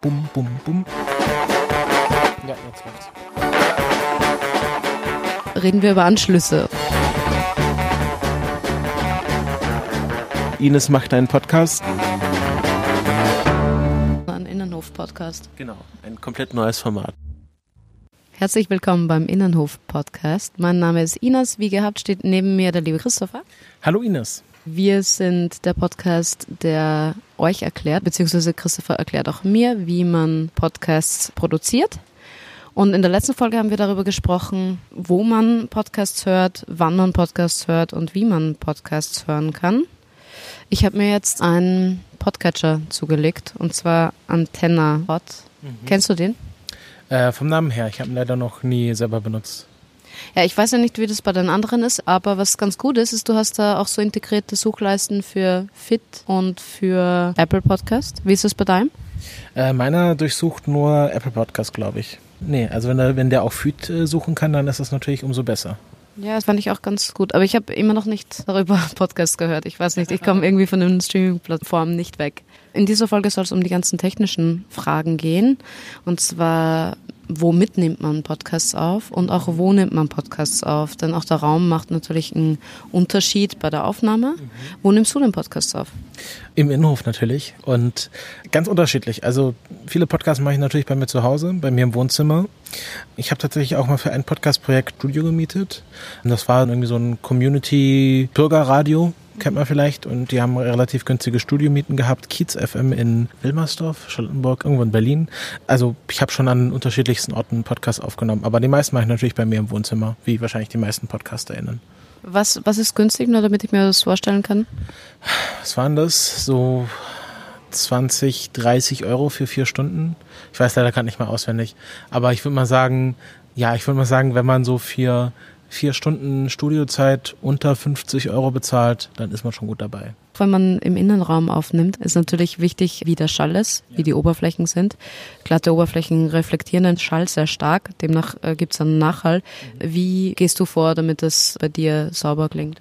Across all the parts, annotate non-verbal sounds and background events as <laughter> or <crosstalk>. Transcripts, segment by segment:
Bum, bum, bum. Ja, jetzt läuft's. Reden wir über Anschlüsse. Ines macht einen Podcast. Ein Innenhof-Podcast. Genau, ein komplett neues Format. Herzlich willkommen beim Innenhof-Podcast. Mein Name ist Ines. Wie gehabt steht neben mir der liebe Christopher. Hallo Ines. Wir sind der Podcast, der euch erklärt, beziehungsweise Christopher erklärt auch mir, wie man Podcasts produziert. Und in der letzten Folge haben wir darüber gesprochen, wo man Podcasts hört, wann man Podcasts hört und wie man Podcasts hören kann. Ich habe mir jetzt einen Podcatcher zugelegt und zwar Antenna Hot. Mhm. Kennst du den? Äh, vom Namen her, ich habe ihn leider noch nie selber benutzt. Ja, ich weiß ja nicht, wie das bei den anderen ist, aber was ganz gut ist, ist, du hast da auch so integrierte Suchleisten für Fit und für Apple Podcast. Wie ist das bei deinem? Äh, meiner durchsucht nur Apple Podcast, glaube ich. Nee, also wenn der, wenn der auch Feed äh, suchen kann, dann ist das natürlich umso besser. Ja, das fand ich auch ganz gut. Aber ich habe immer noch nicht <laughs> darüber Podcasts gehört. Ich weiß nicht, ich komme irgendwie von den Streaming-Plattformen nicht weg. In dieser Folge soll es um die ganzen technischen Fragen gehen. Und zwar womit nimmt man Podcasts auf und auch wo nimmt man Podcasts auf. Denn auch der Raum macht natürlich einen Unterschied bei der Aufnahme. Mhm. Wo nimmst du den Podcasts auf? Im Innenhof natürlich und ganz unterschiedlich. Also viele Podcasts mache ich natürlich bei mir zu Hause, bei mir im Wohnzimmer. Ich habe tatsächlich auch mal für ein Podcast-Projekt Studio gemietet. Und das war irgendwie so ein Community-Bürgerradio kennt man vielleicht. Und die haben relativ günstige Studiomieten gehabt. Kiez FM in Wilmersdorf, Charlottenburg, irgendwo in Berlin. Also ich habe schon an unterschiedlichsten Orten Podcasts aufgenommen. Aber die meisten mache ich natürlich bei mir im Wohnzimmer, wie wahrscheinlich die meisten PodcasterInnen. Was, was ist günstig, nur damit ich mir das vorstellen kann? Was waren das? So 20, 30 Euro für vier Stunden. Ich weiß leider gerade nicht mal auswendig. Aber ich würde mal sagen, ja, ich würde mal sagen, wenn man so für vier Stunden Studiozeit unter 50 Euro bezahlt, dann ist man schon gut dabei. Wenn man im Innenraum aufnimmt, ist natürlich wichtig, wie der Schall ist, wie die Oberflächen sind. Glatte Oberflächen reflektieren den Schall sehr stark, demnach äh, gibt es einen Nachhall. Wie gehst du vor, damit es bei dir sauber klingt?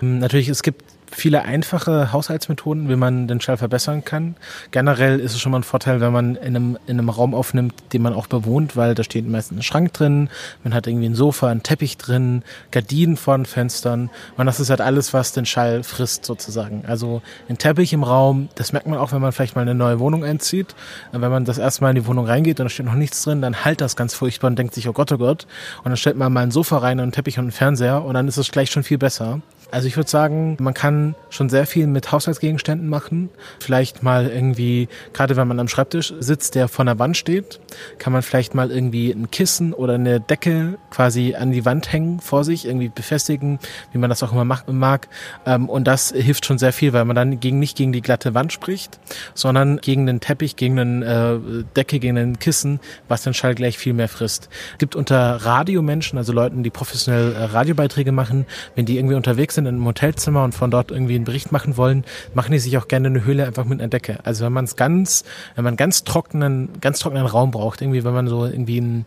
Natürlich, es gibt viele einfache Haushaltsmethoden, wie man den Schall verbessern kann. Generell ist es schon mal ein Vorteil, wenn man in einem, in einem Raum aufnimmt, den man auch bewohnt, weil da steht meistens ein Schrank drin, man hat irgendwie ein Sofa, ein Teppich drin, Gardinen vor den Fenstern und das ist halt alles, was den Schall frisst sozusagen. Also ein Teppich im Raum, das merkt man auch, wenn man vielleicht mal eine neue Wohnung einzieht. Wenn man das erste Mal in die Wohnung reingeht und da steht noch nichts drin, dann halt das ganz furchtbar und denkt sich, oh Gott, oh Gott. Und dann stellt man mal ein Sofa rein und einen Teppich und einen Fernseher und dann ist es gleich schon viel besser. Also ich würde sagen, man kann schon sehr viel mit Haushaltsgegenständen machen. Vielleicht mal irgendwie, gerade wenn man am Schreibtisch sitzt, der vor der Wand steht, kann man vielleicht mal irgendwie ein Kissen oder eine Decke quasi an die Wand hängen vor sich, irgendwie befestigen, wie man das auch immer machen mag. Ähm, und das hilft schon sehr viel, weil man dann gegen, nicht gegen die glatte Wand spricht, sondern gegen den Teppich, gegen eine äh, Decke, gegen ein Kissen, was den Schall gleich viel mehr frisst. Es gibt unter Radiomenschen, also Leuten, die professionell äh, Radiobeiträge machen, wenn die irgendwie unterwegs sind, sind in einem Hotelzimmer und von dort irgendwie einen Bericht machen wollen, machen die sich auch gerne eine Höhle einfach mit einer Decke. Also wenn man es ganz, wenn man ganz trockenen, ganz trockenen Raum braucht, irgendwie, wenn man so irgendwie ein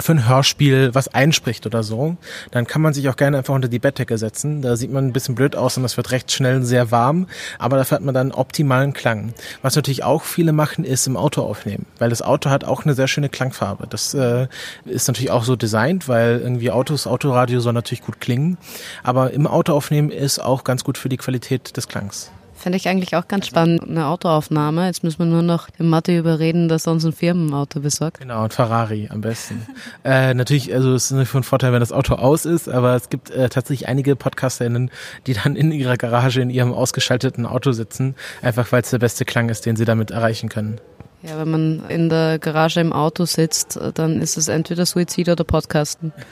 für ein Hörspiel was einspricht oder so, dann kann man sich auch gerne einfach unter die Bettdecke setzen. Da sieht man ein bisschen blöd aus und es wird recht schnell sehr warm, aber dafür hat man dann optimalen Klang. Was natürlich auch viele machen, ist im Auto aufnehmen, weil das Auto hat auch eine sehr schöne Klangfarbe. Das äh, ist natürlich auch so designt, weil irgendwie Autos, Autoradio soll natürlich gut klingen, aber im Auto aufnehmen ist auch ganz gut für die Qualität des Klangs. Fände ich eigentlich auch ganz spannend, eine Autoaufnahme. Jetzt müssen wir nur noch den Mathe überreden, dass er uns ein Firmenauto besorgt. Genau, ein Ferrari am besten. <laughs> äh, natürlich, also es ist natürlich von Vorteil, wenn das Auto aus ist, aber es gibt äh, tatsächlich einige PodcasterInnen, die dann in ihrer Garage in ihrem ausgeschalteten Auto sitzen, einfach weil es der beste Klang ist, den sie damit erreichen können. Ja, wenn man in der Garage im Auto sitzt, dann ist es entweder Suizid oder Podcasten. <laughs>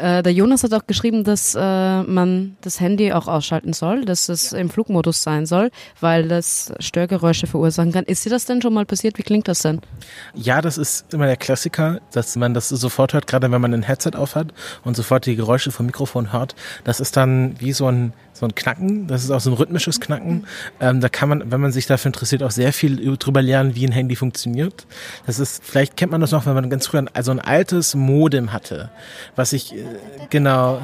Äh, der Jonas hat auch geschrieben, dass äh, man das Handy auch ausschalten soll, dass es im Flugmodus sein soll, weil das Störgeräusche verursachen kann. Ist dir das denn schon mal passiert? Wie klingt das denn? Ja, das ist immer der Klassiker, dass man das sofort hört, gerade wenn man ein Headset aufhat und sofort die Geräusche vom Mikrofon hört. Das ist dann wie so ein so ein Knacken. Das ist auch so ein rhythmisches Knacken. Ähm, da kann man, wenn man sich dafür interessiert, auch sehr viel drüber lernen, wie ein Handy funktioniert. Das ist, vielleicht kennt man das noch, wenn man ganz früher also ein altes Modem hatte, was ich äh, genau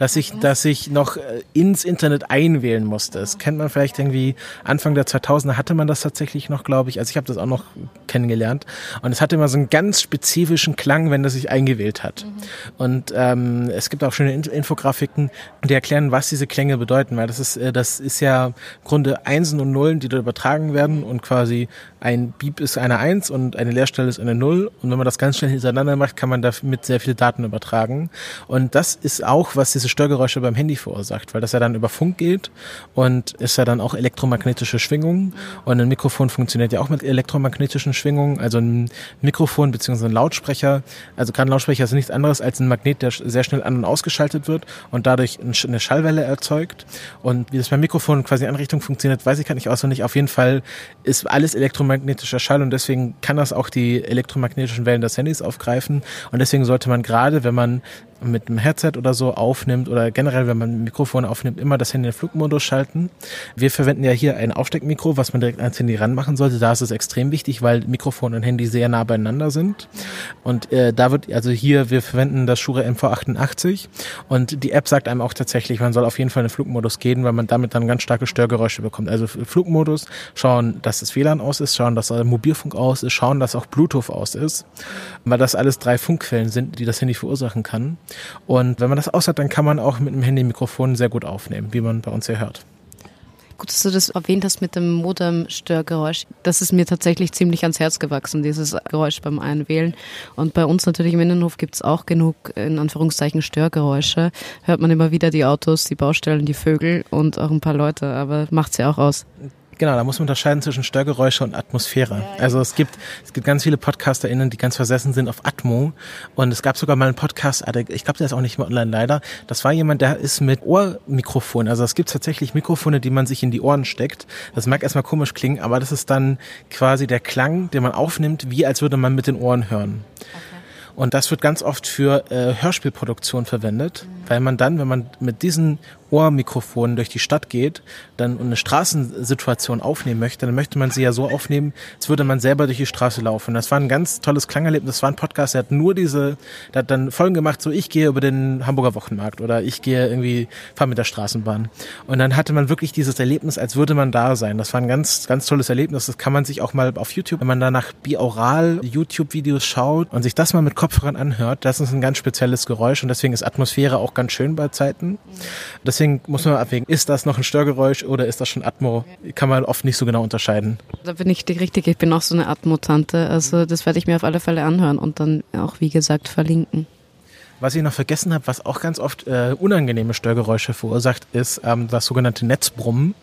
dass ich, dass ich noch äh, ins Internet einwählen musste. Das kennt man vielleicht irgendwie Anfang der 2000er hatte man das tatsächlich noch, glaube ich. Also ich habe das auch noch kennengelernt und es hatte immer so einen ganz spezifischen Klang, wenn das sich eingewählt hat. Mhm. Und ähm, es gibt auch schöne Infografiken, die erklären, was diese Klänge bedeuten, weil das ist äh, das ist ja im Grunde Einsen und Nullen, die da übertragen werden und quasi ein Beep ist eine Eins und eine Leerstelle ist eine Null. Und wenn man das ganz schnell hintereinander macht, kann man damit sehr viele Daten übertragen. Und das ist auch, was diese Störgeräusche beim Handy verursacht, weil das ja dann über Funk geht und ist ja dann auch elektromagnetische Schwingungen. Und ein Mikrofon funktioniert ja auch mit elektromagnetischen Schwingungen. Also ein Mikrofon beziehungsweise ein Lautsprecher. Also gerade Lautsprecher ist nichts anderes als ein Magnet, der sehr schnell an- und ausgeschaltet wird und dadurch eine Schallwelle erzeugt. Und wie das beim Mikrofon quasi in Anrichtung funktioniert, weiß ich gar nicht auswendig. Auf jeden Fall ist alles elektromagnetischer Schall und deswegen kann das auch die elektromagnetischen Wellen des Handys aufgreifen. Und deswegen sollte man gerade, wenn man mit einem Headset oder so aufnimmt oder generell, wenn man ein Mikrofon aufnimmt, immer das Handy in den Flugmodus schalten. Wir verwenden ja hier ein Aufsteckmikro, was man direkt ans Handy ranmachen sollte. Da ist es extrem wichtig, weil Mikrofon und Handy sehr nah beieinander sind. Und äh, da wird, also hier, wir verwenden das Shure MV88 und die App sagt einem auch tatsächlich, man soll auf jeden Fall in den Flugmodus gehen, weil man damit dann ganz starke Störgeräusche bekommt. Also Flugmodus, schauen, dass das WLAN aus ist, schauen, dass Mobilfunk aus ist, schauen, dass auch Bluetooth aus ist, weil das alles drei Funkquellen sind, die das Handy verursachen kann. Und wenn man das aus hat, dann kann man auch mit einem Handy-Mikrofon sehr gut aufnehmen, wie man bei uns hier hört. Gut, dass du das erwähnt hast mit dem Modem-Störgeräusch. Das ist mir tatsächlich ziemlich ans Herz gewachsen, dieses Geräusch beim Einwählen. Und bei uns natürlich im Innenhof gibt es auch genug, in Anführungszeichen, Störgeräusche. Hört man immer wieder die Autos, die Baustellen, die Vögel und auch ein paar Leute, aber macht ja auch aus. Genau, da muss man unterscheiden zwischen Störgeräusche und Atmosphäre. Also es gibt, es gibt ganz viele PodcasterInnen, die ganz versessen sind auf Atmo. Und es gab sogar mal einen Podcast, ich glaube, der ist auch nicht mehr online leider. Das war jemand, der ist mit Ohrmikrofon. Also es gibt tatsächlich Mikrofone, die man sich in die Ohren steckt. Das mag erstmal komisch klingen, aber das ist dann quasi der Klang, den man aufnimmt, wie als würde man mit den Ohren hören. Okay. Und das wird ganz oft für äh, Hörspielproduktion verwendet, mhm. weil man dann, wenn man mit diesen Ohrmikrofonen durch die Stadt geht, dann eine Straßensituation aufnehmen möchte, dann möchte man sie ja so aufnehmen, als würde man selber durch die Straße laufen. Das war ein ganz tolles Klangerlebnis. Das war ein Podcast, der hat nur diese, der hat dann Folgen gemacht, so ich gehe über den Hamburger Wochenmarkt oder ich gehe irgendwie, fahre mit der Straßenbahn. Und dann hatte man wirklich dieses Erlebnis, als würde man da sein. Das war ein ganz, ganz tolles Erlebnis. Das kann man sich auch mal auf YouTube, wenn man danach biaural YouTube-Videos schaut und sich das mal mit Kopfhörern anhört, das ist ein ganz spezielles Geräusch und deswegen ist Atmosphäre auch ganz schön bei Zeiten. Das deswegen muss man abwägen, ist das noch ein Störgeräusch oder ist das schon Atmo? Kann man oft nicht so genau unterscheiden. Da bin ich die Richtige. Ich bin auch so eine Atmo-Tante. Also das werde ich mir auf alle Fälle anhören und dann auch, wie gesagt, verlinken. Was ich noch vergessen habe, was auch ganz oft äh, unangenehme Störgeräusche verursacht, ist ähm, das sogenannte Netzbrummen.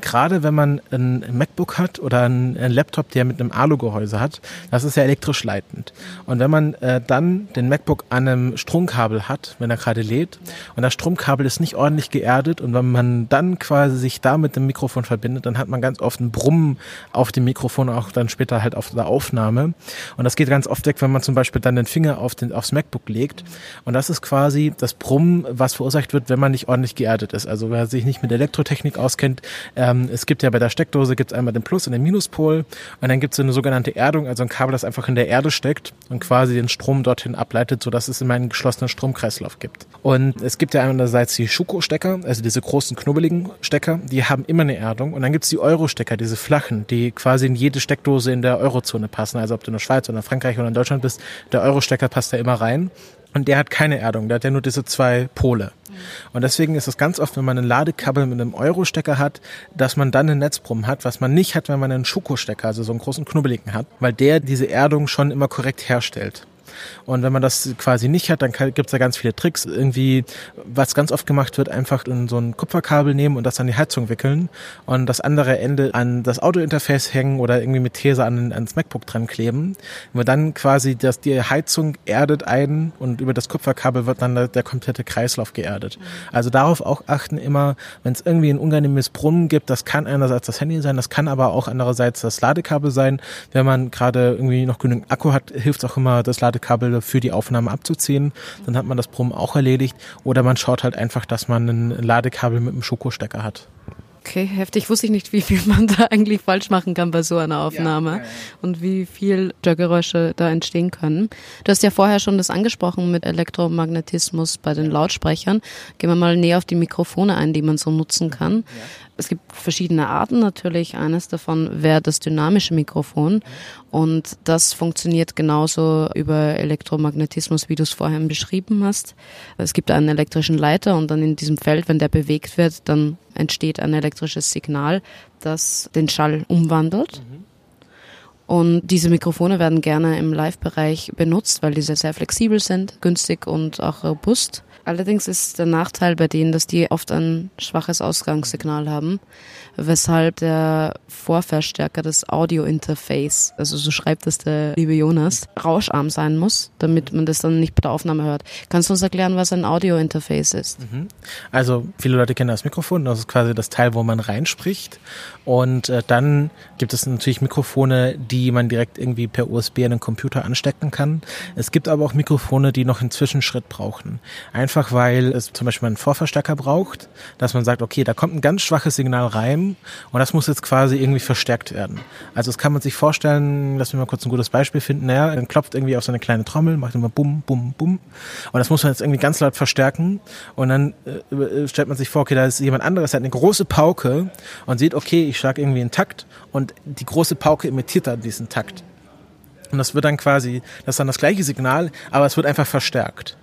Gerade wenn man ein MacBook hat oder ein, Laptop, der mit einem Alu-Gehäuse hat, das ist ja elektrisch leitend. Und wenn man äh, dann den MacBook an einem Stromkabel hat, wenn er gerade lädt, und das Stromkabel ist nicht ordentlich geerdet und wenn man dann quasi sich da mit dem Mikrofon verbindet, dann hat man ganz oft ein Brummen auf dem Mikrofon, auch dann später halt auf der Aufnahme. Und das geht ganz oft weg, wenn man zum Beispiel dann den Finger auf den, aufs MacBook legt. Und das ist quasi das Brummen, was verursacht wird, wenn man nicht ordentlich geerdet ist. Also wer sich nicht mit Elektrotechnik auskennt, ähm, es gibt ja bei der Steckdose gibt es einmal den Plus- und den Minuspol und dann gibt es eine sogenannte Erdung, also ein Kabel, das einfach in der Erde steckt und quasi den Strom dorthin ableitet, sodass es immer einen geschlossenen Stromkreislauf gibt. Und es gibt ja einerseits die Schuko-Stecker, also diese großen knubbeligen Stecker, die haben immer eine Erdung und dann gibt es die Euro-Stecker, diese flachen, die quasi in jede Steckdose in der Eurozone passen, also ob du in der Schweiz oder in Frankreich oder in Deutschland bist, der Euro-Stecker passt da immer rein. Und der hat keine Erdung, der hat ja nur diese zwei Pole. Und deswegen ist es ganz oft, wenn man ein Ladekabel mit einem Euro-Stecker hat, dass man dann einen Netzbrumm hat, was man nicht hat, wenn man einen Schuko-Stecker, also so einen großen knubbeligen hat, weil der diese Erdung schon immer korrekt herstellt. Und wenn man das quasi nicht hat, dann gibt es da ganz viele Tricks. Irgendwie, was ganz oft gemacht wird, einfach in so ein Kupferkabel nehmen und das an die Heizung wickeln und das andere Ende an das Autointerface hängen oder irgendwie mit These an, ans MacBook dran kleben. Wenn man dann quasi das, die Heizung erdet ein und über das Kupferkabel wird dann der, der komplette Kreislauf geerdet. Also darauf auch achten immer, wenn es irgendwie ein unangenehmes Brunnen gibt, das kann einerseits das Handy sein, das kann aber auch andererseits das Ladekabel sein. Wenn man gerade irgendwie noch genügend Akku hat, hilft auch immer das Ladekabel Ladekabel für die Aufnahme abzuziehen. Dann hat man das Brummen auch erledigt. Oder man schaut halt einfach, dass man ein Ladekabel mit einem Schokostecker hat. Okay, heftig. Wusste ich nicht, wie viel man da eigentlich falsch machen kann bei so einer Aufnahme ja, ja, ja. und wie viel Störgeräusche da entstehen können. Du hast ja vorher schon das angesprochen mit Elektromagnetismus bei den Lautsprechern. Gehen wir mal näher auf die Mikrofone ein, die man so nutzen kann. Es gibt verschiedene Arten natürlich. Eines davon wäre das dynamische Mikrofon. Und das funktioniert genauso über Elektromagnetismus, wie du es vorhin beschrieben hast. Es gibt einen elektrischen Leiter und dann in diesem Feld, wenn der bewegt wird, dann entsteht ein elektrisches Signal, das den Schall umwandelt. Und diese Mikrofone werden gerne im Live-Bereich benutzt, weil diese sehr flexibel sind, günstig und auch robust. Allerdings ist der Nachteil bei denen, dass die oft ein schwaches Ausgangssignal haben, weshalb der Vorverstärker des Audio-Interface, also so schreibt es der liebe Jonas, rauscharm sein muss, damit man das dann nicht bei der Aufnahme hört. Kannst du uns erklären, was ein Audio-Interface ist? Mhm. Also viele Leute kennen das Mikrofon, das ist quasi das Teil, wo man reinspricht und äh, dann gibt es natürlich Mikrofone, die man direkt irgendwie per USB in den Computer anstecken kann. Es gibt aber auch Mikrofone, die noch einen Zwischenschritt brauchen. Einfach weil es zum Beispiel einen Vorverstärker braucht, dass man sagt, okay, da kommt ein ganz schwaches Signal rein und das muss jetzt quasi irgendwie verstärkt werden. Also das kann man sich vorstellen, lass mich mal kurz ein gutes Beispiel finden. Naja, dann klopft irgendwie auf so eine kleine Trommel, macht immer bum, bum, bum. Und das muss man jetzt irgendwie ganz laut verstärken. Und dann äh, stellt man sich vor, okay, da ist jemand anderes, der hat eine große Pauke und sieht, okay, ich schlage irgendwie einen Takt und die große Pauke imitiert dann diesen Takt. Und das wird dann quasi, das ist dann das gleiche Signal, aber es wird einfach verstärkt.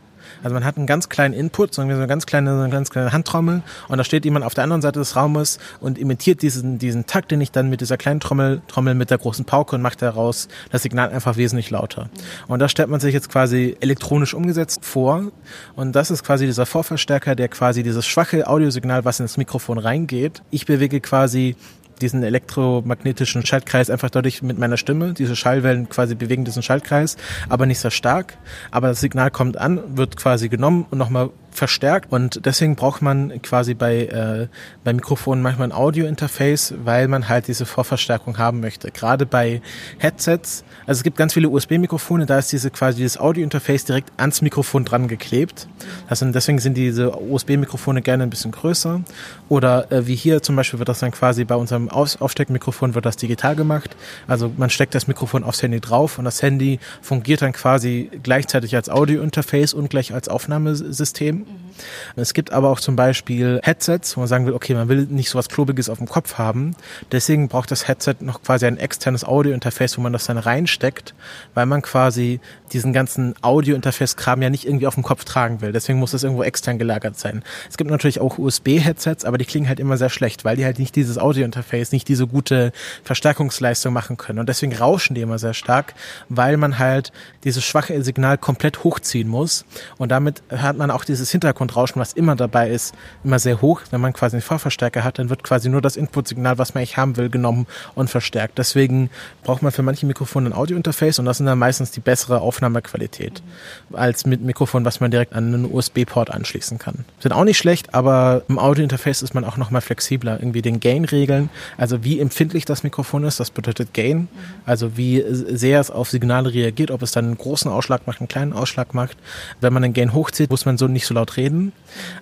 Also man hat einen ganz kleinen Input, so eine ganz kleine, so eine ganz kleine Handtrommel und da steht jemand auf der anderen Seite des Raumes und imitiert diesen, diesen Takt, den ich dann mit dieser kleinen Trommel, Trommel mit der großen Pauke und macht daraus das Signal einfach wesentlich lauter. Und das stellt man sich jetzt quasi elektronisch umgesetzt vor und das ist quasi dieser Vorverstärker, der quasi dieses schwache Audiosignal, was ins Mikrofon reingeht. Ich bewege quasi diesen elektromagnetischen Schaltkreis einfach dadurch mit meiner Stimme. Diese Schallwellen quasi bewegen diesen Schaltkreis, aber nicht sehr stark. Aber das Signal kommt an, wird quasi genommen und nochmal verstärkt und deswegen braucht man quasi bei, äh, bei Mikrofonen manchmal ein Audio-Interface, weil man halt diese Vorverstärkung haben möchte. Gerade bei Headsets, also es gibt ganz viele USB-Mikrofone, da ist diese quasi dieses Audio-Interface direkt ans Mikrofon dran geklebt. Also deswegen sind diese USB-Mikrofone gerne ein bisschen größer. Oder äh, wie hier zum Beispiel wird das dann quasi bei unserem Auf Aufsteckmikrofon wird das digital gemacht. Also man steckt das Mikrofon aufs Handy drauf und das Handy fungiert dann quasi gleichzeitig als Audio-Interface und gleich als Aufnahmesystem. Mhm. Es gibt aber auch zum Beispiel Headsets, wo man sagen will, okay, man will nicht so Klobiges auf dem Kopf haben. Deswegen braucht das Headset noch quasi ein externes Audio-Interface, wo man das dann reinsteckt, weil man quasi diesen ganzen Audio-Interface-Kram ja nicht irgendwie auf dem Kopf tragen will. Deswegen muss das irgendwo extern gelagert sein. Es gibt natürlich auch USB-Headsets, aber die klingen halt immer sehr schlecht, weil die halt nicht dieses Audio-Interface, nicht diese gute Verstärkungsleistung machen können. Und deswegen rauschen die immer sehr stark, weil man halt dieses schwache Signal komplett hochziehen muss. Und damit hat man auch dieses Hintergrundrauschen, was immer dabei ist, immer sehr hoch. Wenn man quasi einen Vorverstärker hat, dann wird quasi nur das Input-Signal, was man eigentlich haben will, genommen und verstärkt. Deswegen braucht man für manche Mikrofone ein Audio-Interface und das sind dann meistens die bessere Aufnahmequalität mhm. als mit Mikrofon, was man direkt an einen USB-Port anschließen kann. Sind auch nicht schlecht, aber im Audio-Interface ist man auch nochmal flexibler. Irgendwie den Gain regeln, also wie empfindlich das Mikrofon ist, das bedeutet Gain, also wie sehr es auf Signale reagiert, ob es dann einen großen Ausschlag macht, einen kleinen Ausschlag macht. Wenn man den Gain hochzieht, muss man so nicht so laut reden.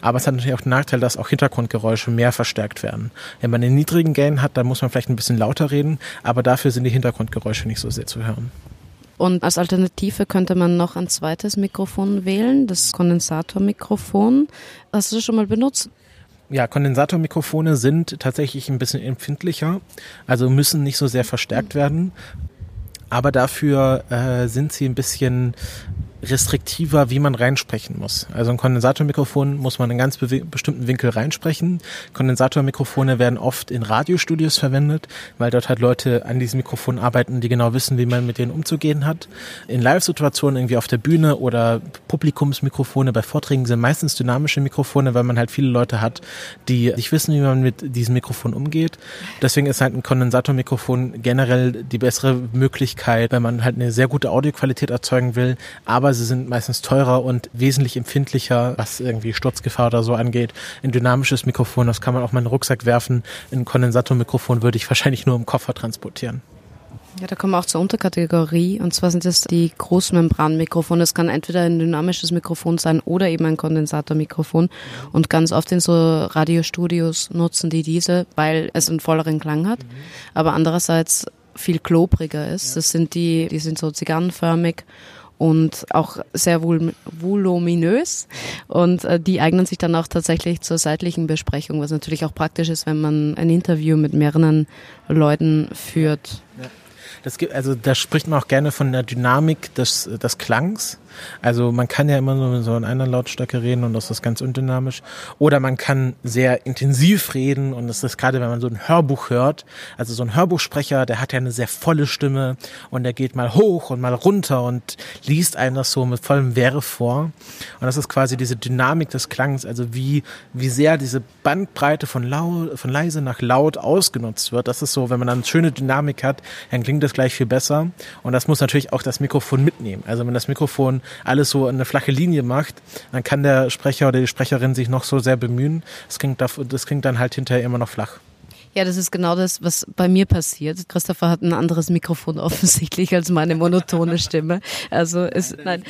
Aber es hat natürlich auch den Nachteil, dass auch Hintergrundgeräusche mehr verstärkt werden. Wenn man einen niedrigen Gain hat, dann muss man vielleicht ein bisschen lauter reden, aber dafür sind die Hintergrundgeräusche nicht so sehr zu hören. Und als Alternative könnte man noch ein zweites Mikrofon wählen, das Kondensatormikrofon. Hast du das schon mal benutzt? Ja, Kondensatormikrofone sind tatsächlich ein bisschen empfindlicher, also müssen nicht so sehr verstärkt werden. Aber dafür äh, sind sie ein bisschen restriktiver, wie man reinsprechen muss. Also ein Kondensatormikrofon muss man in ganz bestimmten Winkel reinsprechen. Kondensatormikrofone werden oft in Radiostudios verwendet, weil dort halt Leute an diesem Mikrofon arbeiten, die genau wissen, wie man mit denen umzugehen hat. In Live-Situationen irgendwie auf der Bühne oder Publikumsmikrofone bei Vorträgen sind meistens dynamische Mikrofone, weil man halt viele Leute hat, die nicht wissen, wie man mit diesem Mikrofon umgeht. Deswegen ist halt ein Kondensatormikrofon generell die bessere Möglichkeit, wenn man halt eine sehr gute Audioqualität erzeugen will, aber sie sind meistens teurer und wesentlich empfindlicher, was irgendwie Sturzgefahr oder so angeht. Ein dynamisches Mikrofon, das kann man auch mal in den Rucksack werfen. Ein Kondensatormikrofon würde ich <laughs> wahrscheinlich nur im Koffer transportieren. Ja, da kommen wir auch zur Unterkategorie und zwar sind das die Großmembranmikrofone. Das kann entweder ein dynamisches Mikrofon sein oder eben ein Kondensatormikrofon. Und ganz oft in so Radiostudios nutzen die diese, weil es einen volleren Klang hat, aber andererseits viel klobriger ist. Das sind die, die sind so zigarrenförmig und auch sehr vol voluminös und äh, die eignen sich dann auch tatsächlich zur seitlichen Besprechung, was natürlich auch praktisch ist, wenn man ein Interview mit mehreren Leuten führt. Ja. Das gibt, also da spricht man auch gerne von der Dynamik des, des Klangs. Also man kann ja immer nur so in einer Lautstärke reden und das ist ganz undynamisch. Oder man kann sehr intensiv reden und das ist gerade, wenn man so ein Hörbuch hört. Also so ein Hörbuchsprecher, der hat ja eine sehr volle Stimme und der geht mal hoch und mal runter und liest einem das so mit vollem Wehre vor. Und das ist quasi diese Dynamik des Klangs, also wie, wie sehr diese Bandbreite von, laut, von leise nach laut ausgenutzt wird. Das ist so, wenn man dann eine schöne Dynamik hat, dann klingt das gleich viel besser. Und das muss natürlich auch das Mikrofon mitnehmen. Also wenn das Mikrofon alles so eine flache Linie macht, dann kann der Sprecher oder die Sprecherin sich noch so sehr bemühen. Das klingt, das klingt dann halt hinterher immer noch flach. Ja, das ist genau das, was bei mir passiert. Christopher hat ein anderes Mikrofon <laughs> offensichtlich als meine monotone Stimme. Also ist, nein.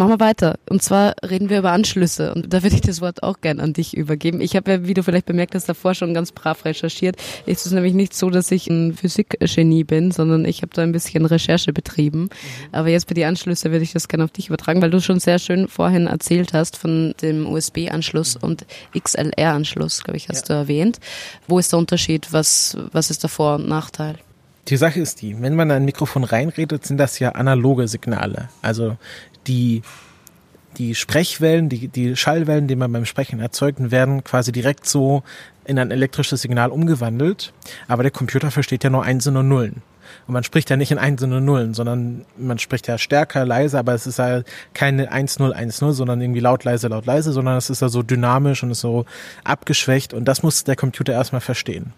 Machen wir weiter. Und zwar reden wir über Anschlüsse. Und da würde ich das Wort auch gern an dich übergeben. Ich habe ja, wie du vielleicht bemerkt hast, davor schon ganz brav recherchiert. Es ist nämlich nicht so, dass ich ein Physikgenie bin, sondern ich habe da ein bisschen Recherche betrieben. Mhm. Aber jetzt für die Anschlüsse würde ich das gerne auf dich übertragen, weil du schon sehr schön vorhin erzählt hast von dem USB-Anschluss mhm. und XLR-Anschluss, glaube ich, hast ja. du erwähnt. Wo ist der Unterschied? Was, was ist der Vor- und Nachteil? Die Sache ist die, wenn man ein Mikrofon reinredet, sind das ja analoge Signale. Also die, die Sprechwellen, die, die Schallwellen, die man beim Sprechen erzeugt, werden quasi direkt so in ein elektrisches Signal umgewandelt. Aber der Computer versteht ja nur Einsen und Nullen. Und man spricht ja nicht in Einsen und Nullen, sondern man spricht ja stärker, leiser, aber es ist ja keine 1-0, 1-0, sondern irgendwie laut, leise, laut, leise, sondern es ist ja so dynamisch und ist so abgeschwächt und das muss der Computer erstmal verstehen.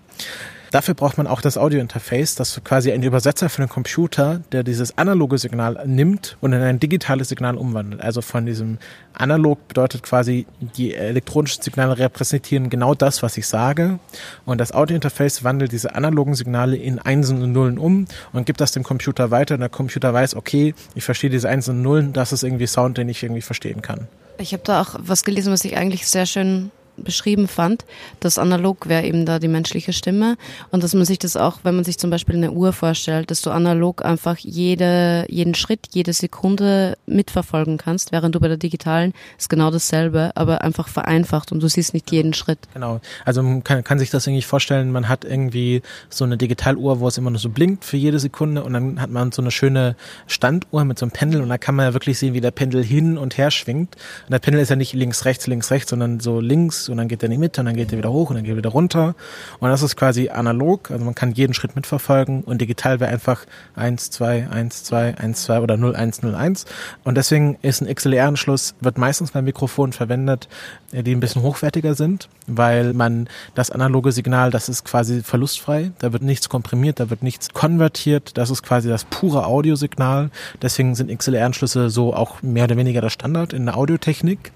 Dafür braucht man auch das Audiointerface, das quasi ein Übersetzer für den Computer, der dieses analoge Signal nimmt und in ein digitales Signal umwandelt. Also von diesem analog bedeutet quasi, die elektronischen Signale repräsentieren genau das, was ich sage. Und das Audiointerface wandelt diese analogen Signale in Einsen und Nullen um und gibt das dem Computer weiter. Und der Computer weiß, okay, ich verstehe diese Einsen und Nullen, das ist irgendwie Sound, den ich irgendwie verstehen kann. Ich habe da auch was gelesen, was ich eigentlich sehr schön beschrieben fand. Das analog wäre eben da die menschliche Stimme und dass man sich das auch, wenn man sich zum Beispiel eine Uhr vorstellt, dass du analog einfach jede, jeden Schritt, jede Sekunde mitverfolgen kannst, während du bei der digitalen ist genau dasselbe, aber einfach vereinfacht und du siehst nicht jeden Schritt. Genau. Also man kann, kann sich das irgendwie vorstellen, man hat irgendwie so eine Digitaluhr, wo es immer nur so blinkt für jede Sekunde und dann hat man so eine schöne Standuhr mit so einem Pendel und da kann man ja wirklich sehen, wie der Pendel hin und her schwingt. Und der Pendel ist ja nicht links, rechts, links, rechts, sondern so links und dann geht er in die Mitte und dann geht er wieder hoch und dann geht er wieder runter. Und das ist quasi analog, also man kann jeden Schritt mitverfolgen und digital wäre einfach 1, 2, 1, 2, 1, 2 oder 0, 1, 0, 1. Und deswegen ist ein XLR-Anschluss, wird meistens bei Mikrofonen verwendet, die ein bisschen hochwertiger sind, weil man das analoge Signal, das ist quasi verlustfrei, da wird nichts komprimiert, da wird nichts konvertiert, das ist quasi das pure Audiosignal. Deswegen sind XLR-Anschlüsse so auch mehr oder weniger der Standard in der Audiotechnik.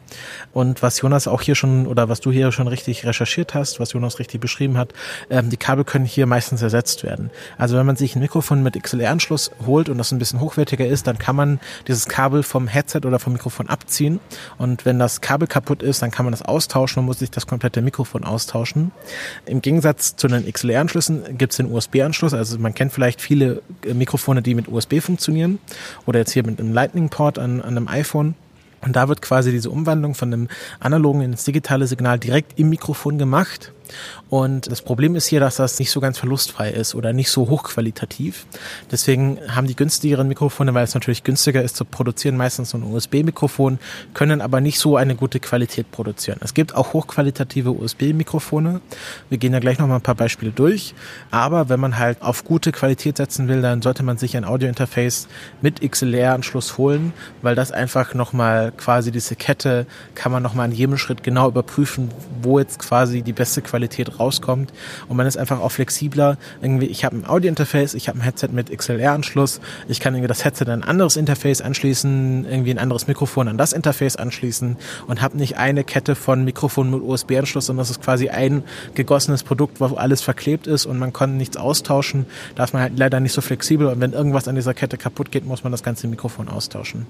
Und was Jonas auch hier schon oder was du hier schon richtig recherchiert hast, was Jonas richtig beschrieben hat, ähm, die Kabel können hier meistens ersetzt werden. Also wenn man sich ein Mikrofon mit XLR-Anschluss holt und das ein bisschen hochwertiger ist, dann kann man dieses Kabel vom Headset oder vom Mikrofon abziehen. Und wenn das Kabel kaputt ist, dann kann man das austauschen und muss sich das komplette Mikrofon austauschen. Im Gegensatz zu den XLR-Anschlüssen gibt es den USB-Anschluss. Also man kennt vielleicht viele äh, Mikrofone, die mit USB funktionieren oder jetzt hier mit einem Lightning-Port an, an einem iPhone. Und da wird quasi diese Umwandlung von dem analogen ins digitale Signal direkt im Mikrofon gemacht. Und das Problem ist hier, dass das nicht so ganz verlustfrei ist oder nicht so hochqualitativ. Deswegen haben die günstigeren Mikrofone, weil es natürlich günstiger ist zu produzieren, meistens so ein USB-Mikrofon, können aber nicht so eine gute Qualität produzieren. Es gibt auch hochqualitative USB-Mikrofone. Wir gehen ja gleich noch mal ein paar Beispiele durch. Aber wenn man halt auf gute Qualität setzen will, dann sollte man sich ein Audio-Interface mit XLR-Anschluss holen, weil das einfach nochmal quasi diese Kette kann man nochmal an jedem Schritt genau überprüfen, wo jetzt quasi die beste Qualität rauskommt. Und man ist einfach auch flexibler. Irgendwie, ich habe ein Audio-Interface, ich habe ein Headset mit XLR-Anschluss, ich kann irgendwie das Headset an ein anderes Interface anschließen, irgendwie ein anderes Mikrofon an das Interface anschließen und habe nicht eine Kette von Mikrofon mit USB-Anschluss, sondern das ist quasi ein gegossenes Produkt, wo alles verklebt ist und man kann nichts austauschen. Da ist man halt leider nicht so flexibel und wenn irgendwas an dieser Kette kaputt geht, muss man das ganze Mikrofon austauschen.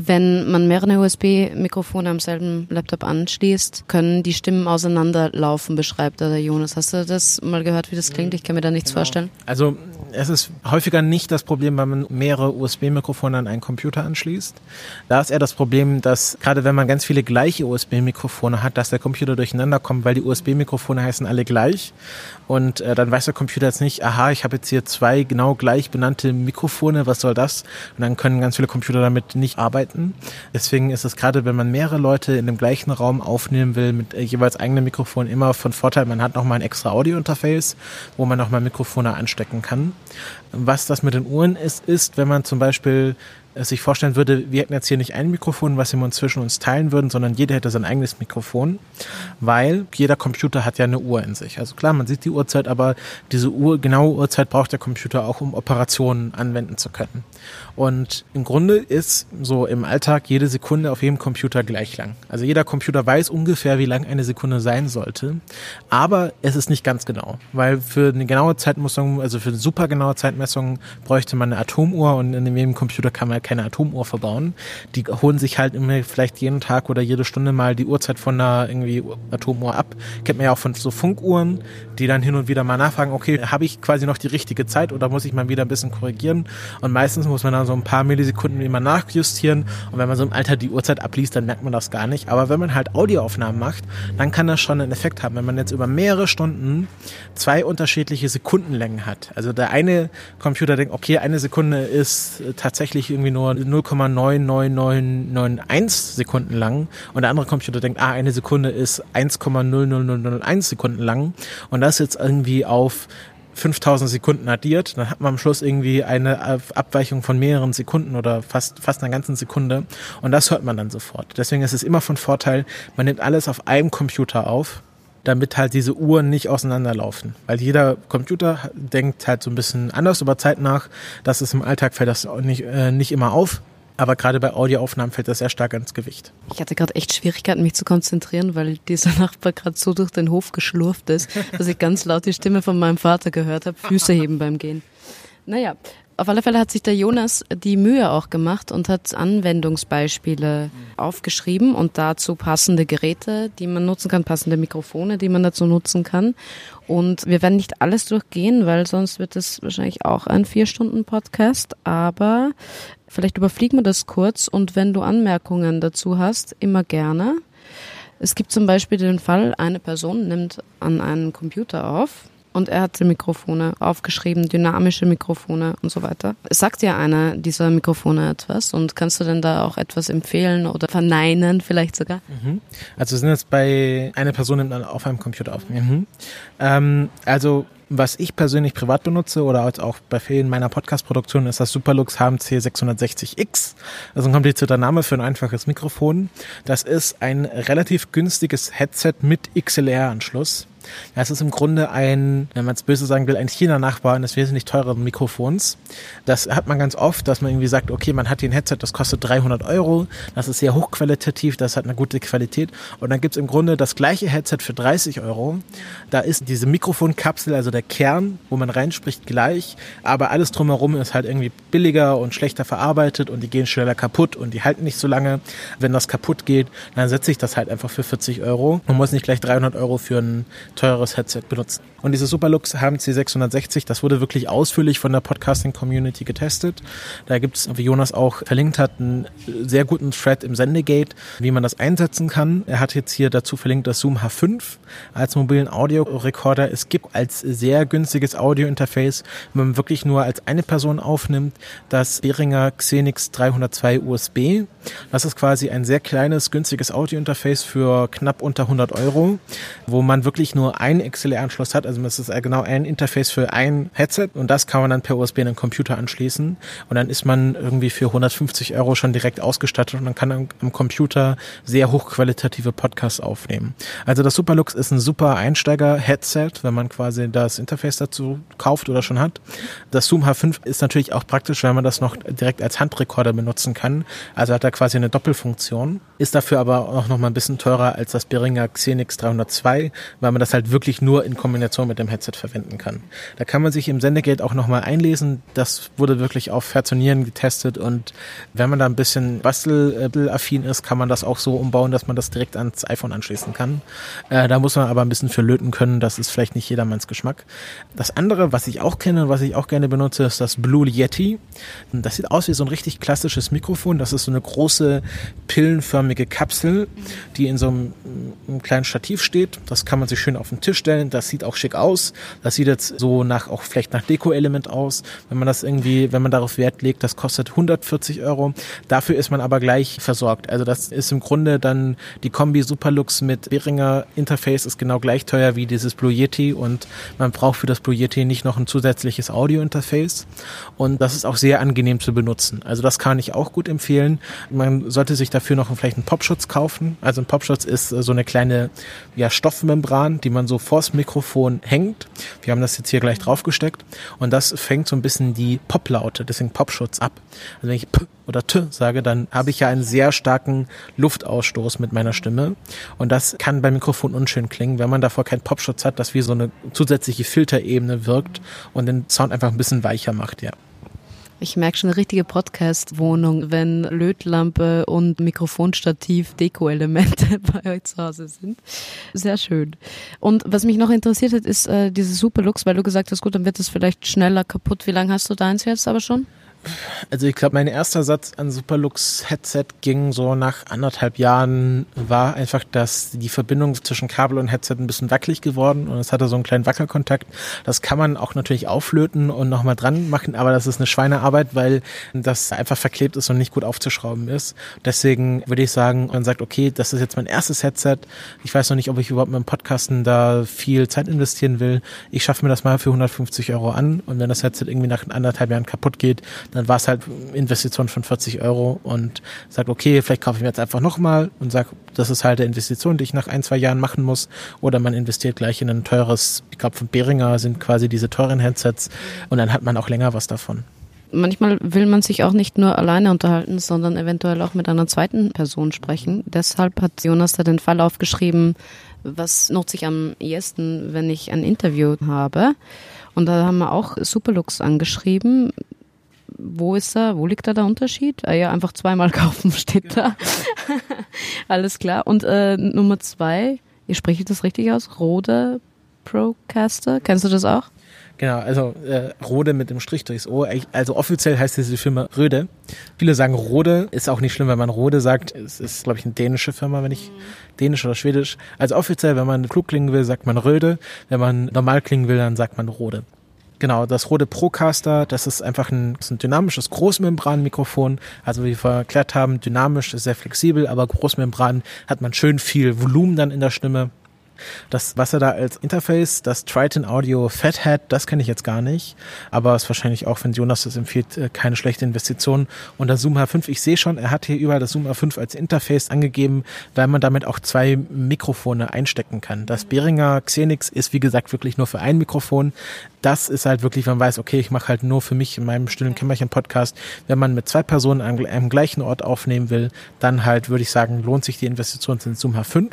Wenn man mehrere USB-Mikrofone am selben Laptop anschließt, können die Stimmen auseinanderlaufen, beschreibt der Jonas. Hast du das mal gehört, wie das klingt? Ich kann mir da nichts genau. vorstellen. Also es ist häufiger nicht das Problem, wenn man mehrere USB-Mikrofone an einen Computer anschließt. Da ist eher das Problem, dass gerade wenn man ganz viele gleiche USB-Mikrofone hat, dass der Computer durcheinander kommt, weil die USB-Mikrofone heißen alle gleich. Und äh, dann weiß der Computer jetzt nicht, aha, ich habe jetzt hier zwei genau gleich benannte Mikrofone, was soll das? Und dann können ganz viele Computer damit nicht arbeiten. Deswegen ist es gerade, wenn man mehrere Leute in dem gleichen Raum aufnehmen will, mit äh, jeweils eigenem Mikrofon, immer von Vorteil, man hat nochmal ein extra Audio-Interface, wo man nochmal Mikrofone anstecken kann. Was das mit den Uhren ist, ist, wenn man zum Beispiel sich vorstellen würde, wir hätten jetzt hier nicht ein Mikrofon, was wir uns zwischen uns teilen würden, sondern jeder hätte sein eigenes Mikrofon, weil jeder Computer hat ja eine Uhr in sich. Also klar, man sieht die Uhrzeit, aber diese Uhr, genaue Uhrzeit braucht der Computer auch, um Operationen anwenden zu können. Und im Grunde ist so im Alltag jede Sekunde auf jedem Computer gleich lang. Also jeder Computer weiß ungefähr, wie lang eine Sekunde sein sollte, aber es ist nicht ganz genau, weil für eine genaue Zeitmessung, also für eine super genaue Zeitmessung bräuchte man eine Atomuhr und in jedem Computer kann man keine Atomuhr verbauen. Die holen sich halt immer vielleicht jeden Tag oder jede Stunde mal die Uhrzeit von einer irgendwie Atomuhr ab. Kennt man ja auch von so Funkuhren, die dann hin und wieder mal nachfragen, okay, habe ich quasi noch die richtige Zeit oder muss ich mal wieder ein bisschen korrigieren? Und meistens muss man dann so ein paar Millisekunden immer nachjustieren. Und wenn man so im Alter die Uhrzeit abliest, dann merkt man das gar nicht. Aber wenn man halt Audioaufnahmen macht, dann kann das schon einen Effekt haben. Wenn man jetzt über mehrere Stunden zwei unterschiedliche Sekundenlängen hat. Also der eine Computer denkt, okay, eine Sekunde ist tatsächlich irgendwie nur 0,99991 Sekunden lang und der andere Computer denkt, ah, eine Sekunde ist 1,00001 Sekunden lang und das jetzt irgendwie auf 5000 Sekunden addiert, dann hat man am Schluss irgendwie eine Abweichung von mehreren Sekunden oder fast, fast einer ganzen Sekunde und das hört man dann sofort. Deswegen ist es immer von Vorteil, man nimmt alles auf einem Computer auf damit halt diese Uhren nicht auseinanderlaufen. Weil jeder Computer denkt halt so ein bisschen anders über Zeit nach. Das ist im Alltag fällt das nicht, äh, nicht immer auf. Aber gerade bei Audioaufnahmen fällt das sehr stark ans Gewicht. Ich hatte gerade echt Schwierigkeiten, mich zu konzentrieren, weil dieser <laughs> Nachbar gerade so durch den Hof geschlurft ist, dass ich ganz laut die Stimme von meinem Vater gehört habe, Füße heben beim Gehen. Naja, auf alle Fälle hat sich der Jonas die Mühe auch gemacht und hat Anwendungsbeispiele aufgeschrieben und dazu passende Geräte, die man nutzen kann, passende Mikrofone, die man dazu nutzen kann. Und wir werden nicht alles durchgehen, weil sonst wird es wahrscheinlich auch ein Vier-Stunden-Podcast. Aber vielleicht überfliegen wir das kurz und wenn du Anmerkungen dazu hast, immer gerne. Es gibt zum Beispiel den Fall, eine Person nimmt an einen Computer auf und er hat die Mikrofone aufgeschrieben, dynamische Mikrofone und so weiter. Sagt dir einer dieser Mikrofone etwas und kannst du denn da auch etwas empfehlen oder verneinen vielleicht sogar? Mhm. Also wir sind jetzt bei einer Person nimmt auf einem Computer auf. Mhm. Ähm, also was ich persönlich privat benutze oder auch bei vielen meiner Podcast-Produktionen ist das Superlux HMC 660X. Das ist ein komplizierter Name für ein einfaches Mikrofon. Das ist ein relativ günstiges Headset mit XLR-Anschluss. Ja, es ist im Grunde ein, wenn man es böse sagen will, ein China-Nachbar eines wesentlich teureren Mikrofons. Das hat man ganz oft, dass man irgendwie sagt, okay, man hat hier ein Headset, das kostet 300 Euro, das ist sehr hochqualitativ, das hat eine gute Qualität. Und dann gibt's im Grunde das gleiche Headset für 30 Euro. Da ist diese Mikrofonkapsel, also der Kern, wo man reinspricht, gleich, aber alles drumherum ist halt irgendwie billiger und schlechter verarbeitet und die gehen schneller kaputt und die halten nicht so lange. Wenn das kaputt geht, dann setze ich das halt einfach für 40 Euro. Man muss nicht gleich 300 Euro für ein teures Headset benutzen. Und diese Superlux HMC 660, das wurde wirklich ausführlich von der Podcasting-Community getestet. Da gibt es, wie Jonas auch verlinkt hat, einen sehr guten Thread im Sendegate, wie man das einsetzen kann. Er hat jetzt hier dazu verlinkt das Zoom H5 als mobilen Audiorekorder. Es gibt als sehr günstiges Audio-Interface, wenn man wirklich nur als eine Person aufnimmt, das Behringer Xenix 302 USB. Das ist quasi ein sehr kleines, günstiges Audio-Interface für knapp unter 100 Euro, wo man wirklich nur einen XLR-Anschluss hat. Also es ist genau ein Interface für ein Headset und das kann man dann per USB in den Computer anschließen und dann ist man irgendwie für 150 Euro schon direkt ausgestattet und man kann am, am Computer sehr hochqualitative Podcasts aufnehmen. Also das Superlux ist ein super Einsteiger-Headset, wenn man quasi das Interface dazu kauft oder schon hat. Das Zoom H5 ist natürlich auch praktisch, weil man das noch direkt als Handrekorder benutzen kann. Also hat er quasi eine Doppelfunktion. Ist dafür aber auch noch mal ein bisschen teurer als das Behringer Xenix 302, weil man das halt wirklich nur in Kombination mit dem Headset verwenden kann. Da kann man sich im Sendegate auch noch mal einlesen. Das wurde wirklich auf Verzonieren getestet und wenn man da ein bisschen bastelaffin ist, kann man das auch so umbauen, dass man das direkt ans iPhone anschließen kann. Äh, da muss man aber ein bisschen für löten können. Das ist vielleicht nicht jedermanns Geschmack. Das andere, was ich auch kenne und was ich auch gerne benutze, ist das Blue Yeti. Das sieht aus wie so ein richtig klassisches Mikrofon. Das ist so eine große pillenförmige Kapsel, die in so einem, einem kleinen Stativ steht. Das kann man sich schön auf den Tisch stellen. Das sieht auch schick aus. Das sieht jetzt so nach auch vielleicht nach Deko-Element aus. Wenn man das irgendwie, wenn man darauf Wert legt, das kostet 140 Euro. Dafür ist man aber gleich versorgt. Also das ist im Grunde dann die Kombi Superlux mit Behringer Interface ist genau gleich teuer wie dieses Blue Yeti und man braucht für das Blue Yeti nicht noch ein zusätzliches Audio-Interface. Und das ist auch sehr angenehm zu benutzen. Also das kann ich auch gut empfehlen. Man sollte sich dafür noch vielleicht einen Popschutz kaufen. Also ein Popschutz ist so eine kleine ja, Stoffmembran, die man so vors Mikrofon hängt. Wir haben das jetzt hier gleich draufgesteckt. Und das fängt so ein bisschen die Poplaute, deswegen Popschutz ab. Also wenn ich P oder T sage, dann habe ich ja einen sehr starken Luftausstoß mit meiner Stimme. Und das kann beim Mikrofon unschön klingen, wenn man davor keinen Popschutz hat, das wie so eine zusätzliche Filterebene wirkt und den Sound einfach ein bisschen weicher macht, ja. Ich merke schon eine richtige Podcast-Wohnung, wenn Lötlampe und Mikrofonstativ Deko-Elemente <laughs> bei euch zu Hause sind. Sehr schön. Und was mich noch interessiert hat, ist äh, diese Superlux, weil du gesagt hast, gut, dann wird es vielleicht schneller kaputt. Wie lange hast du deins jetzt aber schon? Also ich glaube, mein erster Satz an Superlux Headset ging so nach anderthalb Jahren, war einfach, dass die Verbindung zwischen Kabel und Headset ein bisschen wackelig geworden und es hatte so einen kleinen Wackelkontakt. Das kann man auch natürlich auflöten und nochmal dran machen, aber das ist eine Schweinearbeit, weil das einfach verklebt ist und nicht gut aufzuschrauben ist. Deswegen würde ich sagen, man sagt, okay, das ist jetzt mein erstes Headset. Ich weiß noch nicht, ob ich überhaupt mit dem Podcasten da viel Zeit investieren will. Ich schaffe mir das mal für 150 Euro an und wenn das Headset irgendwie nach anderthalb Jahren kaputt geht, dann war es halt Investition von 40 Euro und sagt, okay, vielleicht kaufe ich mir jetzt einfach nochmal und sage, das ist halt eine Investition, die ich nach ein, zwei Jahren machen muss. Oder man investiert gleich in ein teures, ich glaube von Behringer sind quasi diese teuren Headsets und dann hat man auch länger was davon. Manchmal will man sich auch nicht nur alleine unterhalten, sondern eventuell auch mit einer zweiten Person sprechen. Deshalb hat Jonas da den Fall aufgeschrieben, was nutze ich am ehesten, wenn ich ein Interview habe. Und da haben wir auch Superlux angeschrieben wo ist da, wo liegt da der Unterschied? Ah ja, einfach zweimal <laughs> kaufen steht da. <laughs> Alles klar. Und äh, Nummer zwei, ihr sprecht das richtig aus? Rode Procaster, kennst du das auch? Genau, also äh, Rode mit dem Strich durchs O. Also offiziell heißt diese Firma Röde. Viele sagen Rode, ist auch nicht schlimm, wenn man Rode sagt. Es ist, glaube ich, eine dänische Firma, wenn ich dänisch oder schwedisch. Also offiziell, wenn man klug klingen will, sagt man Röde. Wenn man normal klingen will, dann sagt man Rode. Genau, das Rode Procaster, das ist einfach ein, ist ein dynamisches Großmembranmikrofon. Also wie wir erklärt haben, dynamisch ist sehr flexibel, aber Großmembran hat man schön viel Volumen dann in der Stimme. Das, was er da als Interface, das Triton Audio Fathead, das kenne ich jetzt gar nicht. Aber es ist wahrscheinlich auch, wenn Jonas das empfiehlt, äh, keine schlechte Investition. Und das Zoom H5, ich sehe schon, er hat hier überall das Zoom H5 als Interface angegeben, weil man damit auch zwei Mikrofone einstecken kann. Das Behringer Xenix ist, wie gesagt, wirklich nur für ein Mikrofon das ist halt wirklich, man weiß, okay, ich mache halt nur für mich in meinem stillen Kämmerchen-Podcast. Wenn man mit zwei Personen am, am, gleichen Ort aufnehmen will, dann halt würde ich sagen, lohnt sich die Investition in Zoom H5.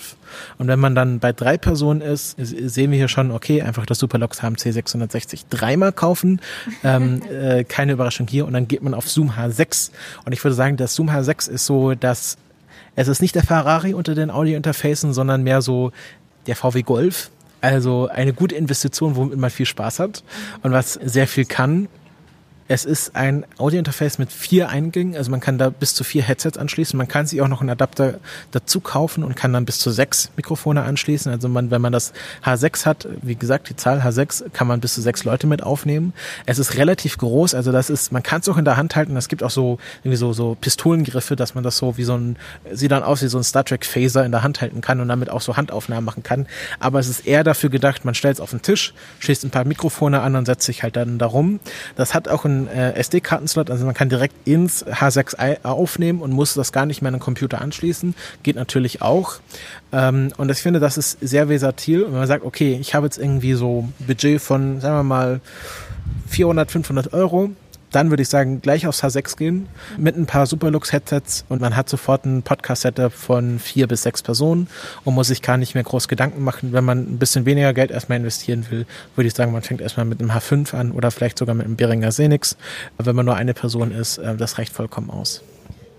Und wenn man dann bei drei Personen ist, sehen wir hier schon, okay, einfach das Superlux HMC 660 dreimal kaufen. ähm, <laughs> äh, keine Überraschung hier. Und dann geht man auf Zoom H6. Und ich würde sagen, das Zoom H6 ist so, dass es ist nicht der Ferrari unter den Audio-Interfacen, sondern mehr so der VW Golf also eine gute Investition, womit man viel Spaß hat und was sehr viel kann. Es ist ein Audiointerface mit vier Eingängen, also man kann da bis zu vier Headsets anschließen. Man kann sich auch noch einen Adapter dazu kaufen und kann dann bis zu sechs Mikrofone anschließen. Also man, wenn man das H6 hat, wie gesagt, die Zahl H6, kann man bis zu sechs Leute mit aufnehmen. Es ist relativ groß, also das ist, man kann es auch in der Hand halten. Es gibt auch so irgendwie so, so Pistolengriffe, dass man das so wie so ein, sieht dann aus wie so ein Star Trek Phaser in der Hand halten kann und damit auch so Handaufnahmen machen kann. Aber es ist eher dafür gedacht, man stellt es auf den Tisch, schließt ein paar Mikrofone an und setzt sich halt dann darum. Das hat auch ein äh, SD-Kartenslot, also man kann direkt ins H6 aufnehmen und muss das gar nicht mehr an den Computer anschließen. Geht natürlich auch. Ähm, und ich finde, das ist sehr versatil. Und wenn man sagt, okay, ich habe jetzt irgendwie so Budget von, sagen wir mal, 400, 500 Euro, dann würde ich sagen, gleich aufs H6 gehen mit ein paar Superlux-Headsets und man hat sofort ein Podcast-Setup von vier bis sechs Personen und muss sich gar nicht mehr groß Gedanken machen. Wenn man ein bisschen weniger Geld erstmal investieren will, würde ich sagen, man fängt erstmal mit einem H5 an oder vielleicht sogar mit einem Behringer Senix. Wenn man nur eine Person ist, äh, das reicht vollkommen aus.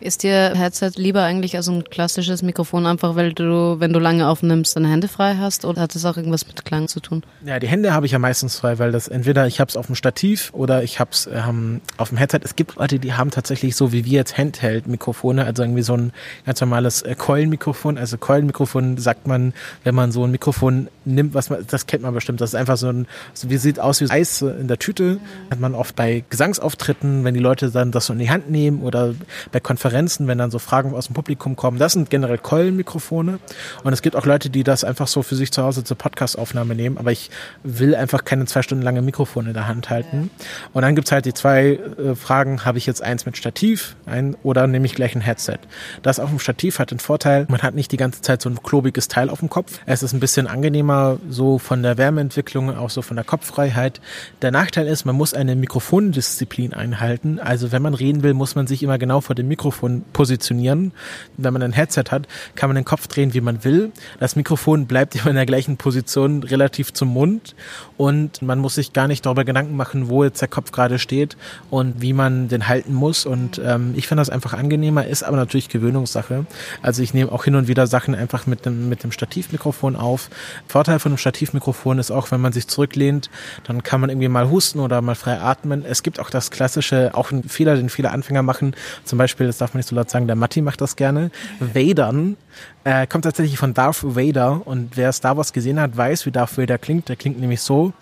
Ist dir Headset lieber eigentlich als ein klassisches Mikrofon, einfach weil du, wenn du lange aufnimmst, deine Hände frei hast oder hat das auch irgendwas mit Klang zu tun? Ja, die Hände habe ich ja meistens frei, weil das entweder ich habe es auf dem Stativ oder ich habe es ähm, auf dem Headset. Es gibt Leute, die haben tatsächlich so wie wir jetzt Handheld-Mikrofone, also irgendwie so ein ganz normales äh, Keulenmikrofon. Also Keulenmikrofon sagt man, wenn man so ein Mikrofon nimmt, was man, das kennt man bestimmt. Das ist einfach so ein, so wie sieht aus wie Eis in der Tüte. Hat man oft bei Gesangsauftritten, wenn die Leute dann das so in die Hand nehmen oder bei Konferenzen Konferenzen, wenn dann so Fragen aus dem Publikum kommen. Das sind generell Keulenmikrofone. Und es gibt auch Leute, die das einfach so für sich zu Hause zur Podcastaufnahme nehmen. Aber ich will einfach keine zwei Stunden lange Mikrofone in der Hand halten. Und dann gibt's halt die zwei äh, Fragen, habe ich jetzt eins mit Stativ ein, oder nehme ich gleich ein Headset? Das auf dem Stativ hat den Vorteil, man hat nicht die ganze Zeit so ein klobiges Teil auf dem Kopf. Es ist ein bisschen angenehmer so von der Wärmeentwicklung, auch so von der Kopffreiheit. Der Nachteil ist, man muss eine Mikrofondisziplin einhalten. Also wenn man reden will, muss man sich immer genau vor dem Mikrofon Positionieren. Wenn man ein Headset hat, kann man den Kopf drehen, wie man will. Das Mikrofon bleibt immer in der gleichen Position relativ zum Mund und man muss sich gar nicht darüber Gedanken machen, wo jetzt der Kopf gerade steht und wie man den halten muss. Und ähm, ich finde das einfach angenehmer, ist aber natürlich Gewöhnungssache. Also ich nehme auch hin und wieder Sachen einfach mit dem, mit dem Stativmikrofon auf. Vorteil von einem Stativmikrofon ist auch, wenn man sich zurücklehnt, dann kann man irgendwie mal husten oder mal frei atmen. Es gibt auch das klassische, auch ein Fehler, den viele Anfänger machen. Zum Beispiel, das darf man nicht so laut sagen, der Matti macht das gerne. Vadern äh, kommt tatsächlich von Darth Vader und wer Star Wars gesehen hat, weiß, wie Darth Vader klingt. Der klingt nämlich so.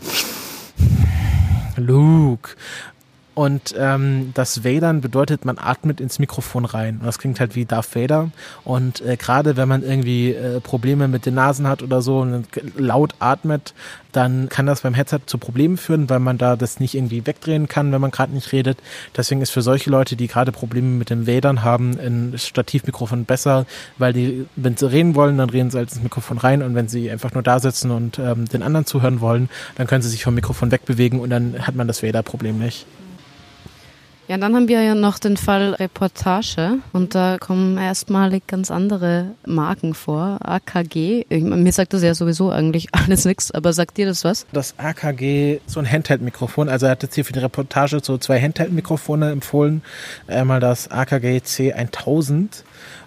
Luke. Und ähm, das Vadern bedeutet, man atmet ins Mikrofon rein. Und das klingt halt wie Darth Vader. Und äh, gerade wenn man irgendwie äh, Probleme mit den Nasen hat oder so und laut atmet, dann kann das beim Headset zu Problemen führen, weil man da das nicht irgendwie wegdrehen kann, wenn man gerade nicht redet. Deswegen ist für solche Leute, die gerade Probleme mit dem Vadern haben, ein Stativmikrofon besser, weil die, wenn sie reden wollen, dann reden sie halt ins Mikrofon rein und wenn sie einfach nur da sitzen und ähm, den anderen zuhören wollen, dann können sie sich vom Mikrofon wegbewegen und dann hat man das Vader-Problem nicht. Ja, dann haben wir ja noch den Fall Reportage und da kommen erstmalig ganz andere Marken vor. AKG, ich, mir sagt das ja sowieso eigentlich <laughs> alles nichts, aber sagt dir das was? Das AKG, so ein Handheld-Mikrofon, also er hat jetzt hier für die Reportage so zwei Handheld-Mikrofone empfohlen. Einmal das AKG C1000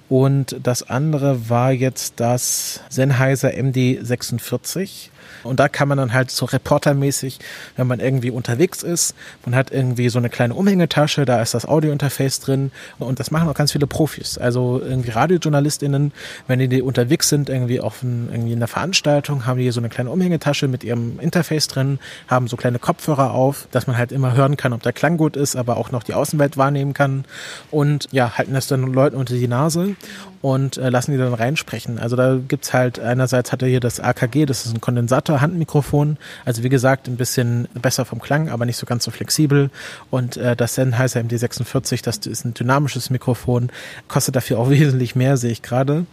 und das andere war jetzt das Sennheiser MD46. Und da kann man dann halt so reportermäßig, wenn man irgendwie unterwegs ist, man hat irgendwie so eine kleine Umhängetasche, da ist das Audiointerface drin und das machen auch ganz viele Profis. Also irgendwie RadiojournalistInnen, wenn die unterwegs sind, irgendwie auf ein, irgendwie in einer Veranstaltung, haben die so eine kleine Umhängetasche mit ihrem Interface drin, haben so kleine Kopfhörer auf, dass man halt immer hören kann, ob der Klang gut ist, aber auch noch die Außenwelt wahrnehmen kann und ja, halten das dann Leuten unter die Nase und äh, lassen die dann reinsprechen. Also da gibt's halt, einerseits hat er hier das AKG, das ist ein Kondensator-Handmikrofon, also wie gesagt, ein bisschen besser vom Klang, aber nicht so ganz so flexibel. Und äh, das Sennheiser MD46, das ist ein dynamisches Mikrofon, kostet dafür auch <laughs> wesentlich mehr, sehe ich gerade.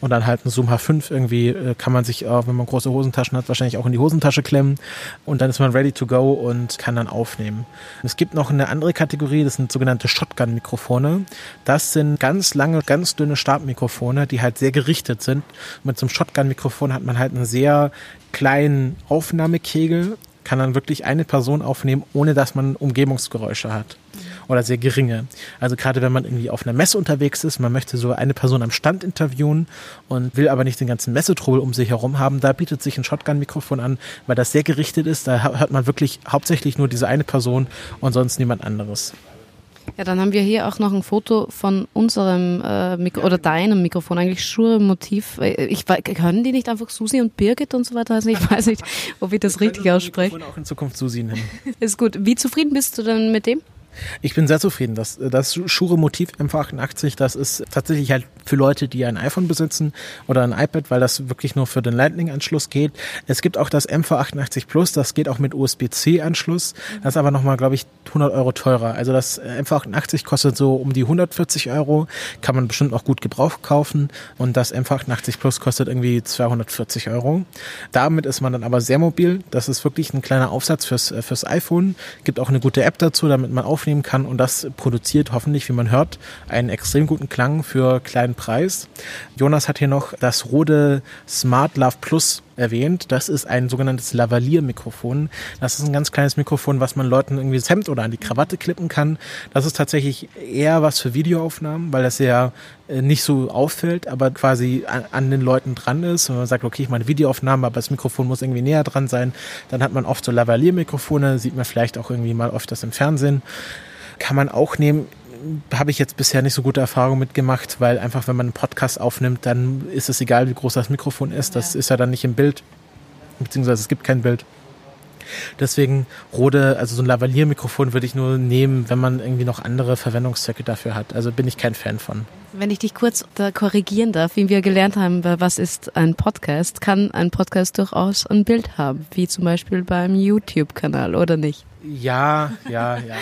Und dann halt ein Zoom H5 irgendwie äh, kann man sich, äh, wenn man große Hosentaschen hat, wahrscheinlich auch in die Hosentasche klemmen und dann ist man ready to go und kann dann aufnehmen. Es gibt noch eine andere Kategorie, das sind sogenannte Shotgun-Mikrofone. Das sind ganz lange, ganz dünne Stabmikrofone Mikrofone, die halt sehr gerichtet sind. Mit so einem Shotgun-Mikrofon hat man halt einen sehr kleinen Aufnahmekegel, kann dann wirklich eine Person aufnehmen, ohne dass man Umgebungsgeräusche hat. oder sehr geringe. Also gerade wenn man irgendwie auf einer Messe unterwegs ist, man möchte so eine Person am Stand interviewen und will aber nicht den ganzen Messetrubel um sich herum haben, da bietet sich ein Shotgun-Mikrofon an, weil das sehr gerichtet ist. Da hört man wirklich hauptsächlich nur diese eine Person und sonst niemand anderes. Ja, dann haben wir hier auch noch ein Foto von unserem äh, Mikro oder deinem Mikrofon, eigentlich Schuhe-Motiv. Äh, ich, können die nicht einfach Susi und Birgit und so weiter heißen? Ich <laughs> weiß nicht, ob ich das richtig ausspreche. auch in Zukunft Susi nennen. <laughs> Ist gut. Wie zufrieden bist du denn mit dem? Ich bin sehr zufrieden. Das, das Schure-Motiv M88, das ist tatsächlich halt für Leute, die ein iPhone besitzen oder ein iPad, weil das wirklich nur für den Lightning-Anschluss geht. Es gibt auch das MV88 Plus, das geht auch mit USB-C-Anschluss. Das ist aber nochmal, glaube ich, 100 Euro teurer. Also das MV88 kostet so um die 140 Euro, kann man bestimmt auch gut Gebrauch kaufen. Und das MV88 Plus kostet irgendwie 240 Euro. Damit ist man dann aber sehr mobil. Das ist wirklich ein kleiner Aufsatz fürs, fürs iPhone. Gibt auch eine gute App dazu, damit man aufnehmen aufnehmen kann und das produziert hoffentlich, wie man hört, einen extrem guten Klang für kleinen Preis. Jonas hat hier noch das Rode Smart Love Plus erwähnt. Das ist ein sogenanntes Lavalier-Mikrofon. Das ist ein ganz kleines Mikrofon, was man Leuten irgendwie das Hemd oder an die Krawatte klippen kann. Das ist tatsächlich eher was für Videoaufnahmen, weil das ja äh, nicht so auffällt, aber quasi an, an, den Leuten dran ist. Und man sagt, okay, ich meine Videoaufnahmen, aber das Mikrofon muss irgendwie näher dran sein. Dann hat man oft so Lavalier-Mikrofone, sieht man vielleicht auch irgendwie mal öfters im Fernsehen. Kann man auch nehmen habe ich jetzt bisher nicht so gute Erfahrungen mitgemacht, weil einfach, wenn man einen Podcast aufnimmt, dann ist es egal, wie groß das Mikrofon ist. Das ja. ist ja dann nicht im Bild, beziehungsweise es gibt kein Bild. Deswegen Rode, also so ein Lavalier-Mikrofon würde ich nur nehmen, wenn man irgendwie noch andere Verwendungszwecke dafür hat. Also bin ich kein Fan von. Wenn ich dich kurz da korrigieren darf, wie wir gelernt haben, was ist ein Podcast, kann ein Podcast durchaus ein Bild haben, wie zum Beispiel beim YouTube-Kanal, oder nicht? Ja, ja, ja.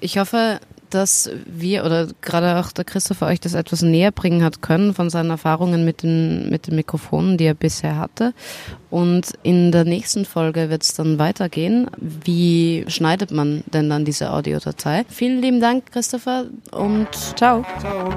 Ich hoffe, dass wir oder gerade auch der Christopher euch das etwas näher bringen hat können von seinen Erfahrungen mit den, mit den Mikrofonen, die er bisher hatte. Und in der nächsten Folge wird es dann weitergehen. Wie schneidet man denn dann diese Audiodatei? Vielen lieben Dank, Christopher, und ciao. Ciao.